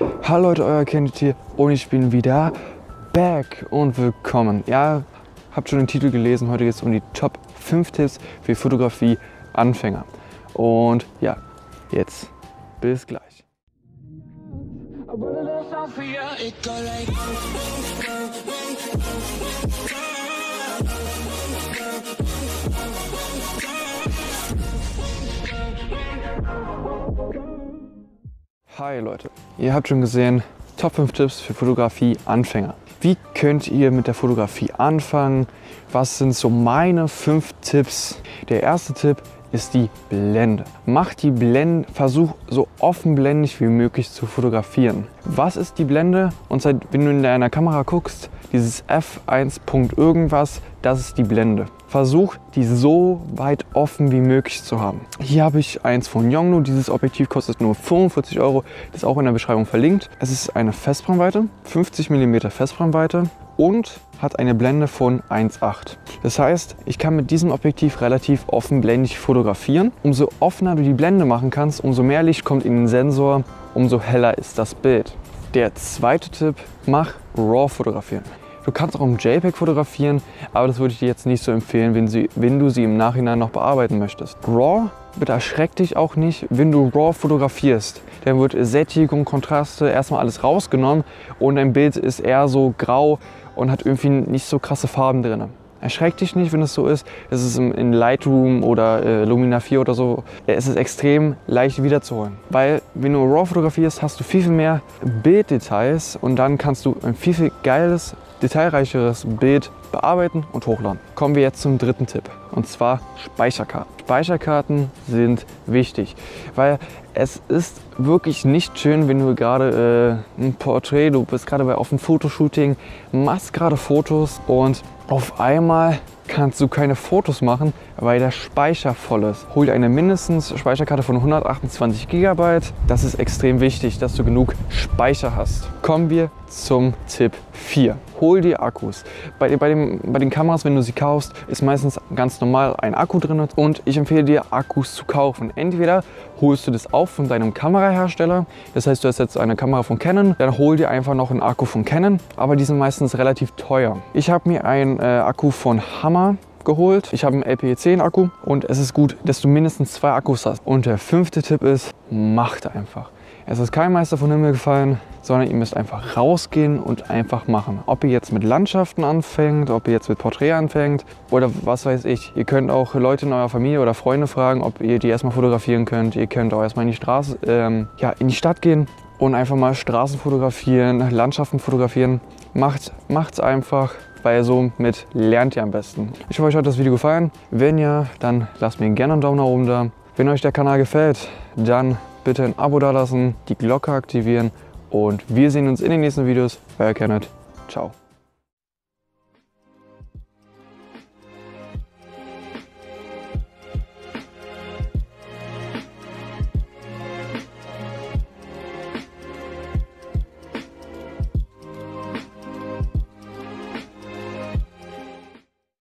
Hallo Leute, euer Kennt hier und ich bin wieder back und willkommen. Ja, habt schon den Titel gelesen, heute geht es um die Top 5 Tipps für Fotografie Anfänger. Und ja, jetzt bis gleich. Hi Leute, ihr habt schon gesehen, Top 5 Tipps für Fotografie Anfänger. Wie könnt ihr mit der Fotografie anfangen? Was sind so meine 5 Tipps? Der erste Tipp ist die Blende. Mach die Blende, versuch so offenblendig wie möglich zu fotografieren. Was ist die Blende? Und seit, wenn du in deiner Kamera guckst, dieses F1. irgendwas, das ist die Blende. Versuch, die so weit offen wie möglich zu haben. Hier habe ich eins von Yongnuo. Dieses Objektiv kostet nur 45 Euro. Das ist auch in der Beschreibung verlinkt. Es ist eine Festbrennweite, 50 mm Festbrennweite und hat eine Blende von 1,8. Das heißt, ich kann mit diesem Objektiv relativ offenblendig fotografieren. Umso offener du die Blende machen kannst, umso mehr Licht kommt in den Sensor, umso heller ist das Bild. Der zweite Tipp, mach RAW fotografieren. Du kannst auch im JPEG fotografieren, aber das würde ich dir jetzt nicht so empfehlen, wenn, sie, wenn du sie im Nachhinein noch bearbeiten möchtest. RAW, bitte erschreck dich auch nicht, wenn du RAW fotografierst. Dann wird Sättigung, Kontraste, erstmal alles rausgenommen und dein Bild ist eher so grau und hat irgendwie nicht so krasse Farben drin. Erschreck dich nicht, wenn es so ist. Es ist in Lightroom oder äh, Lumina 4 oder so. Es ist extrem leicht wiederzuholen. Weil wenn du RAW fotografierst, hast du viel, viel mehr Bilddetails und dann kannst du ein viel, viel geiles detailreicheres Bild bearbeiten und hochladen. Kommen wir jetzt zum dritten Tipp und zwar Speicherkarten. Speicherkarten sind wichtig, weil es ist wirklich nicht schön, wenn du gerade äh, ein Porträt, du bist gerade auf einem Fotoshooting, machst gerade Fotos und auf einmal kannst du keine Fotos machen, weil der Speicher voll ist. Hol dir eine mindestens Speicherkarte von 128 GB. Das ist extrem wichtig, dass du genug Speicher hast. Kommen wir zum Tipp 4. Hol dir Akkus. Bei, bei, dem, bei den Kameras, wenn du sie kaufst, ist meistens ganz normal ein Akku drin und ich empfehle dir, Akkus zu kaufen. Entweder holst du das auf von deinem Kamerahersteller, das heißt, du hast jetzt eine Kamera von Canon, dann hol dir einfach noch einen Akku von Canon, aber die sind meistens relativ teuer. Ich habe mir einen äh, Akku von Hammer geholt. Ich habe einen LPE10 Akku und es ist gut, dass du mindestens zwei Akkus hast. Und der fünfte Tipp ist, macht einfach. Es ist kein Meister von Himmel gefallen, sondern ihr müsst einfach rausgehen und einfach machen. Ob ihr jetzt mit Landschaften anfängt, ob ihr jetzt mit Porträt anfängt oder was weiß ich. Ihr könnt auch Leute in eurer Familie oder Freunde fragen, ob ihr die erstmal fotografieren könnt. Ihr könnt auch erstmal in die Straße, ähm, ja, in die Stadt gehen und einfach mal Straßen fotografieren, Landschaften fotografieren. Macht, macht's einfach weil somit lernt ihr am besten. Ich hoffe, euch hat das Video gefallen. Wenn ja, dann lasst mir gerne einen Daumen nach oben da. Wenn euch der Kanal gefällt, dann bitte ein Abo dalassen, die Glocke aktivieren und wir sehen uns in den nächsten Videos. Euer Kenneth. Ciao.